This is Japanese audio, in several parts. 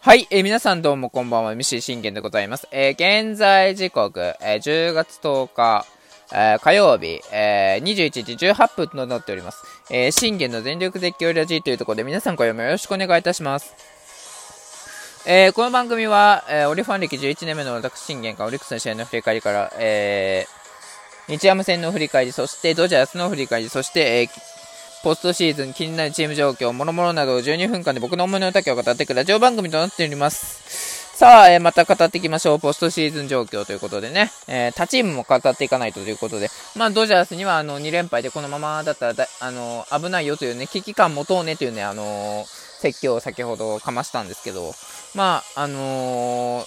はい、えー、皆さんどうもこんばんは、MC 信玄でございます。えー、現在時刻、えー、10月10日、えー、火曜日、えー、21時18分となっております。えー、信玄の全力絶叫ラジーというところで皆さん今夜もよろしくお願いいたします。えー、この番組は、えー、オリファン歴11年目の私信玄がオリックスの試合の振り返りから、えー、日ハム戦の振り返り、そしてドジャースの振り返り、そして、えーポストシーズン気になるチーム状況、諸々などを12分間で僕の思いの丈を語っていくラジオ番組となっております。さあ、えー、また語っていきましょう。ポストシーズン状況ということでね、えー、他チームも語っていかないとということで、まあ、ドジャースにはあの2連敗でこのままだったらあの危ないよというね、危機感持とうねというね、あの、説教を先ほどかましたんですけど、まあ、あのー、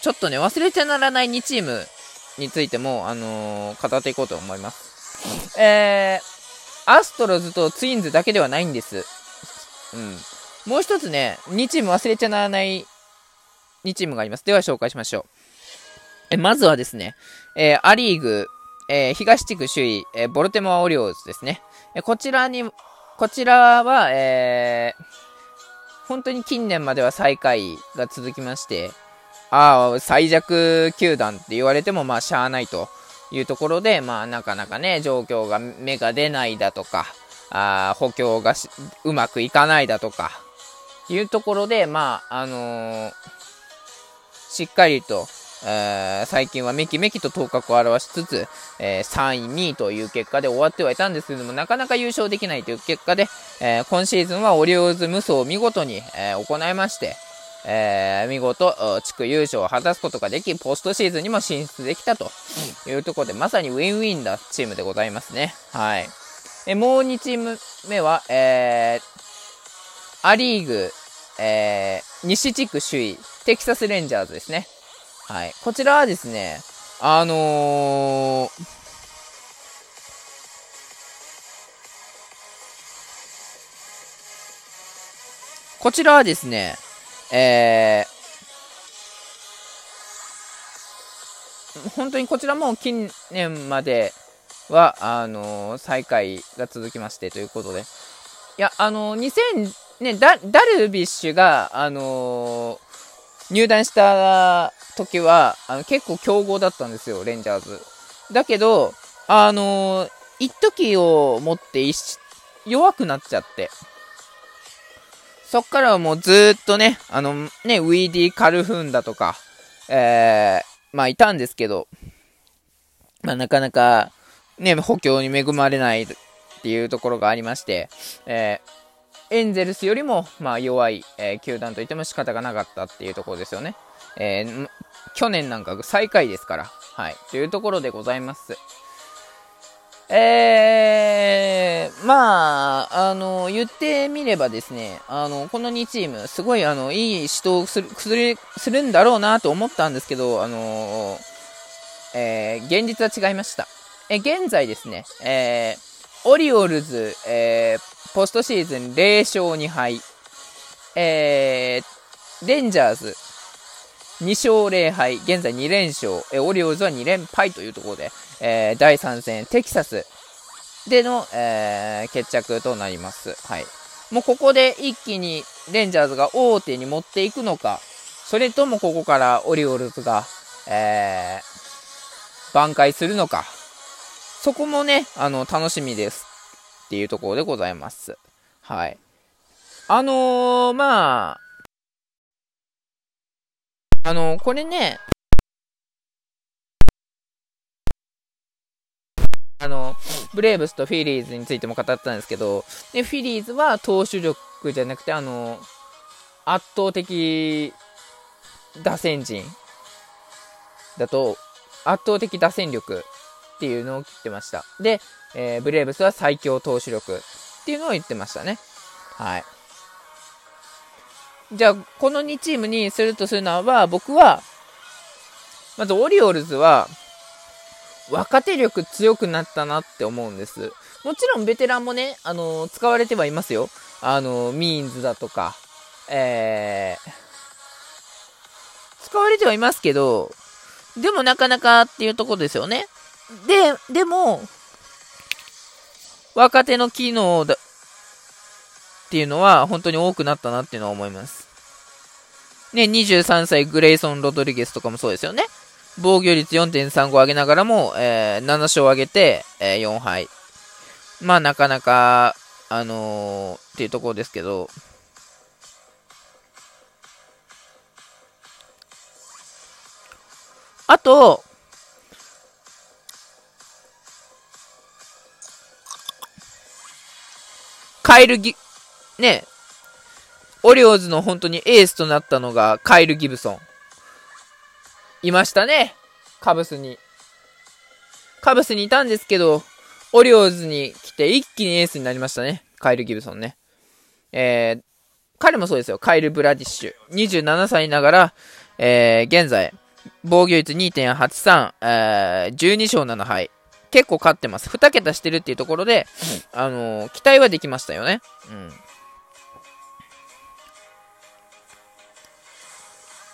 ちょっとね、忘れてならない2チームについても、あのー、語っていこうと思います。えー、アストロズとツインズだけではないんです。うん。もう一つね、2チーム忘れちゃならない2チームがあります。では紹介しましょう。えまずはですね、えー、アリーグ、えー、東地区首位、えー、ボルテモアオリオーズですね。えこちらに、こちらは、え本当に近年までは最下位が続きまして、ああ、最弱球団って言われても、まあ、しゃあないと。いうところで、まあ、なかなかね、状況が芽が出ないだとか、あ補強がうまくいかないだとか、いうところで、まあ、あのー、しっかりと、えー、最近はめきめきと頭角を現しつつ、えー、3位、2位という結果で終わってはいたんですけども、なかなか優勝できないという結果で、え今シーズンはオリオーズ無双を見事に、え行いまして、えー、見事、地区優勝を果たすことができ、ポストシーズンにも進出できたというところで、まさにウィンウィンなチームでございますね。はい。えもう2チーム目は、えー、アリーグ、えー、西地区首位、テキサスレンジャーズですね。はい。こちらはですね、あのー、こちらはですね、えー、本当にこちらも近年までは、あのー、最下位が続きましてということで。いや、あのー、2000、ね、ダルビッシュが、あのー、入団した時は、あの結構強豪だったんですよ、レンジャーズ。だけど、あのー、一時をもって弱くなっちゃって。そっからはもうずっとね、あのね、ウィーディー・カルフンだとか、えー、まあいたんですけど、まあなかなか、ね、補強に恵まれないっていうところがありまして、えー、エンゼルスよりも、まあ弱い、えー、球団といっても仕方がなかったっていうところですよね。えー、去年なんか最下位ですから、はい、というところでございます。えー、まあ、あの、言ってみればですね、あの、この2チーム、すごい、あの、いい指導する、する、するんだろうなと思ったんですけど、あの、えー、現実は違いました。え、現在ですね、えー、オリオールズ、えー、ポストシーズン0勝2敗、えー、レンジャーズ、2勝0敗、現在2連勝、えオリオールズは2連敗というところで、えー、第3戦、テキサスでの、えー、決着となります。はい。もうここで一気にレンジャーズが大手に持っていくのか、それともここからオリオールズが、えー、挽回するのか、そこもね、あの、楽しみですっていうところでございます。はい。あのー、まあ、あのー、これね、あの、ブレーブスとフィリーズについても語ったんですけど、で、フィリーズは投手力じゃなくて、あの、圧倒的打線陣だと、圧倒的打線力っていうのを言ってました。で、えー、ブレーブスは最強投手力っていうのを言ってましたね。はい。じゃあ、この2チームにするとするのは、僕は、まずオリオールズは、若手力強くなったなって思うんです。もちろんベテランもね、あのー、使われてはいますよ。あのー、ミーンズだとか、えー、使われてはいますけど、でもなかなかっていうとこですよね。で、でも、若手の機能だ、っていうのは本当に多くなったなっていうのは思います。ね、23歳グレイソン・ロドリゲスとかもそうですよね。防御率4.35上げながらも、えー、7勝上げて、えー、4敗。まあなかなか、あのー、っていうところですけど、あと、カイルギ、ね、オリオーズの本当にエースとなったのがカイル・ギブソン。いましたね。カブスに。カブスにいたんですけど、オリオーズに来て一気にエースになりましたね。カイル・ギブソンね。えー、彼もそうですよ。カイル・ブラディッシュ。27歳ながら、えー、現在、防御率2.83、えー、12勝7敗。結構勝ってます。2桁してるっていうところで、あのー、期待はできましたよね。うん。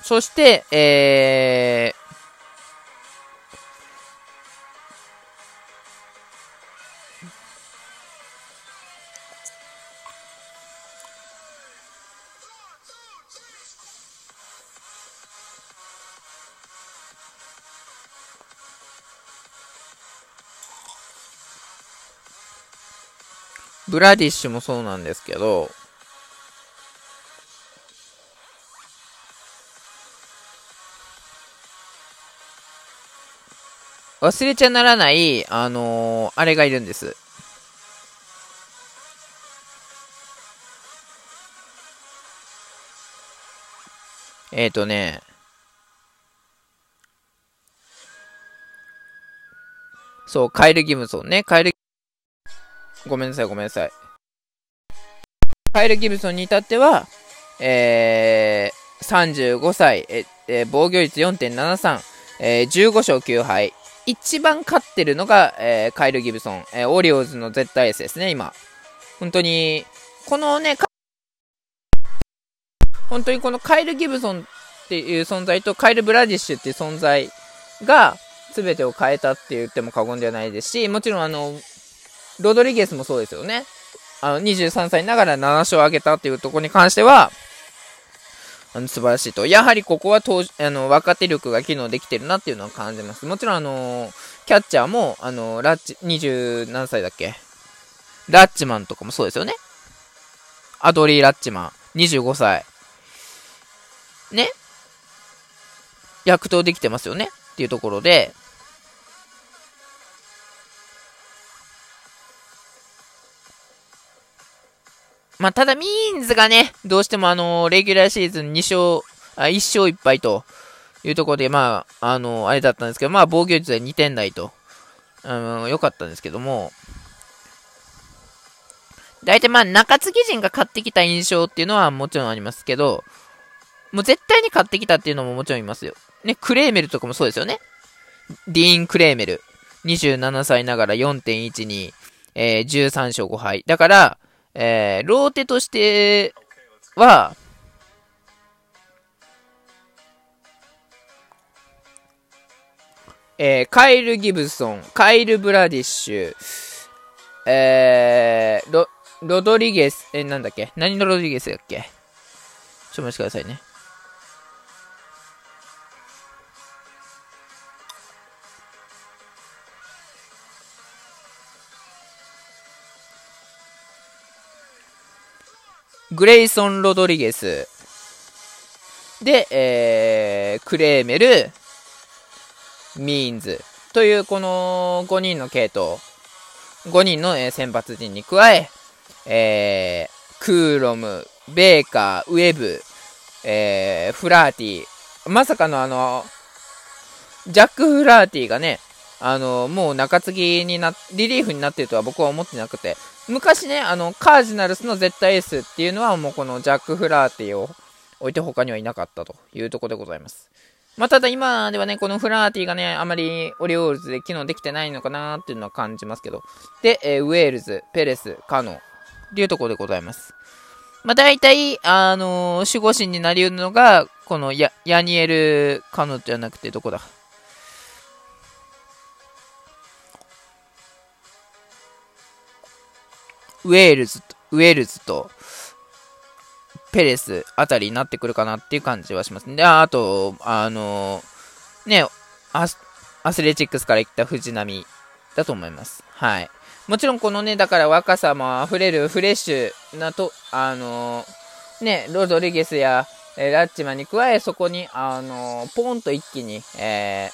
そして、え、ブラディッシュもそうなんですけど、忘れちゃならない、あのー、あれがいるんです。えっ、ー、とね、そう、カイル・ギムソンね。カイルごめんなさい、ごめんなさい。カイル・ギブソンに至っては、えー、35歳、ええ防御率4.73、えー、15勝9敗。一番勝ってるのが、えー、カイル・ギブソン、えー、オリオーズの絶対エースですね、今。本当に、このね、本当にこのカイル・ギブソンっていう存在とカイル・ブラディッシュっていう存在が全てを変えたって言っても過言ではないですし、もちろんあの、ロドリゲスもそうですよね。あの、23歳ながら7勝を挙げたっていうところに関しては、あの、素晴らしいと。やはりここは当あの、若手力が機能できてるなっていうのは感じます。もちろんあの、キャッチャーも、あの、ラッチ、20何歳だっけ？ラッチマンとかもそうですよね。アドリー・ラッチマン、25歳。ね躍動できてますよねっていうところで、まあ、ただ、ミーンズがね、どうしてもあの、レギュラーシーズン2勝、あ1勝1敗というところで、まあ、あの、あれだったんですけど、まあ、防御率は2点台と、あの、良かったんですけども、大体まあ、中継ぎ陣が勝ってきた印象っていうのはもちろんありますけど、もう絶対に勝ってきたっていうのももちろんいますよ。ね、クレーメルとかもそうですよね。ディーン・クレーメル。27歳ながら4.12、えー、13勝5敗。だから、えー、ローテとしては、えー、カイル・ギブソン、カイル・ブラディッシュ、えー、ロ、ロドリゲス、えー、なんだっけ？何のロドリゲスだっけ？ちょっと待ってくださいね。グレイソン・ロドリゲス、で、えー、クレーメル、ミーンズ。というこの5人の系統、5人の、え先発陣に加え、えー、クーロム、ベーカー、ウェブ、えー、フラーティまさかのあの、ジャック・フラーティがね、あの、もう中継ぎにな、リリーフになってるとは僕は思ってなくて、昔ね、あの、カージナルスの絶対エースっていうのはもうこのジャック・フラーティを置いて他にはいなかったというところでございます。まあ、ただ今ではね、このフラーティがね、あまりオリオールズで機能できてないのかなっていうのは感じますけど。で、えー、ウェールズ、ペレス、カノっていうところでございます。まあ、大体、あのー、守護神になり得るのが、このヤヤニエル・カノじゃなくてどこだ？ウェールズと、ウェールズと、ペレスあたりになってくるかなっていう感じはします。で、あと、あのね、アスレチックスから行った藤波だと思います。はい。もちろんこのね、だから若さも溢れるフレッシュなと、あのね、ロドリゲスや、えー、ラッチマンに加え、そこに、あのポーンと一気に、え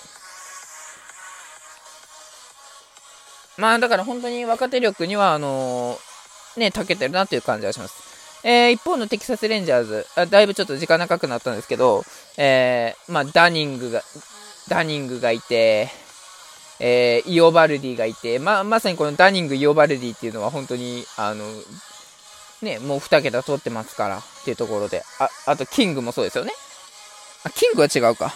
ー、まあだから本当に若手力には、あのー、ね、長けてるなという感じがします。えー、一方のテキサスレンジャーズあ、だいぶちょっと時間長くなったんですけど、えー、まあダニングが、ダニングがいて、えー、イオバルディがいて、ま、まさにこのダニング、イオバルディっていうのは本当に、あの、ね、もう2桁取ってますからっていうところで、あ、あとキングもそうですよね。あ、キングは違うか。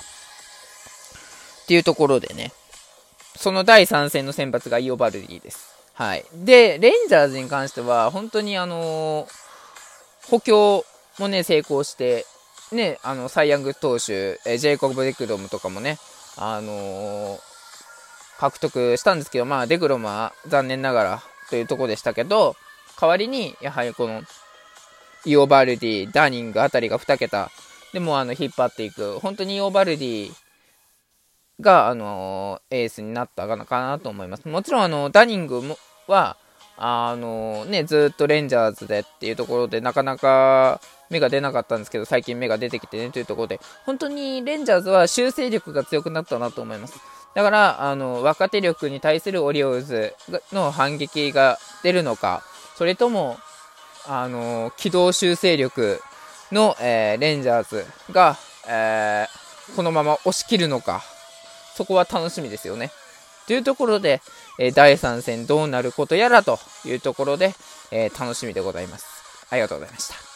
っていうところでね、その第3戦の先発がイオバルディです。はい。で、レンジャーズに関しては、本当にあのー、補強もね、成功して、ね、あの、サイヤング投手、えジェイコブ・デクロムとかもね、あのー、獲得したんですけど、まあ、デクロムは残念ながらというとこでしたけど、代わりに、やはりこの、イオバルディ、ダーニングあたりが2桁でもあの引っ張っていく、本当にイオバルディが、あのエースになったかなと思います。もちろん、あの、ダニングは、あのね、ずっとレンジャーズでっていうところで、なかなか芽が出なかったんですけど、最近芽が出てきてねというところで、本当にレンジャーズは修正力が強くなったなと思います。だから、あの、若手力に対するオリオーズの反撃が出るのか、それとも、あの、機動修正力の、えー、レンジャーズが、えー、このまま押し切るのか、そこは楽しみですよね。というところで、え、第3戦どうなることやらというところで、え楽しみでございます。ありがとうございました。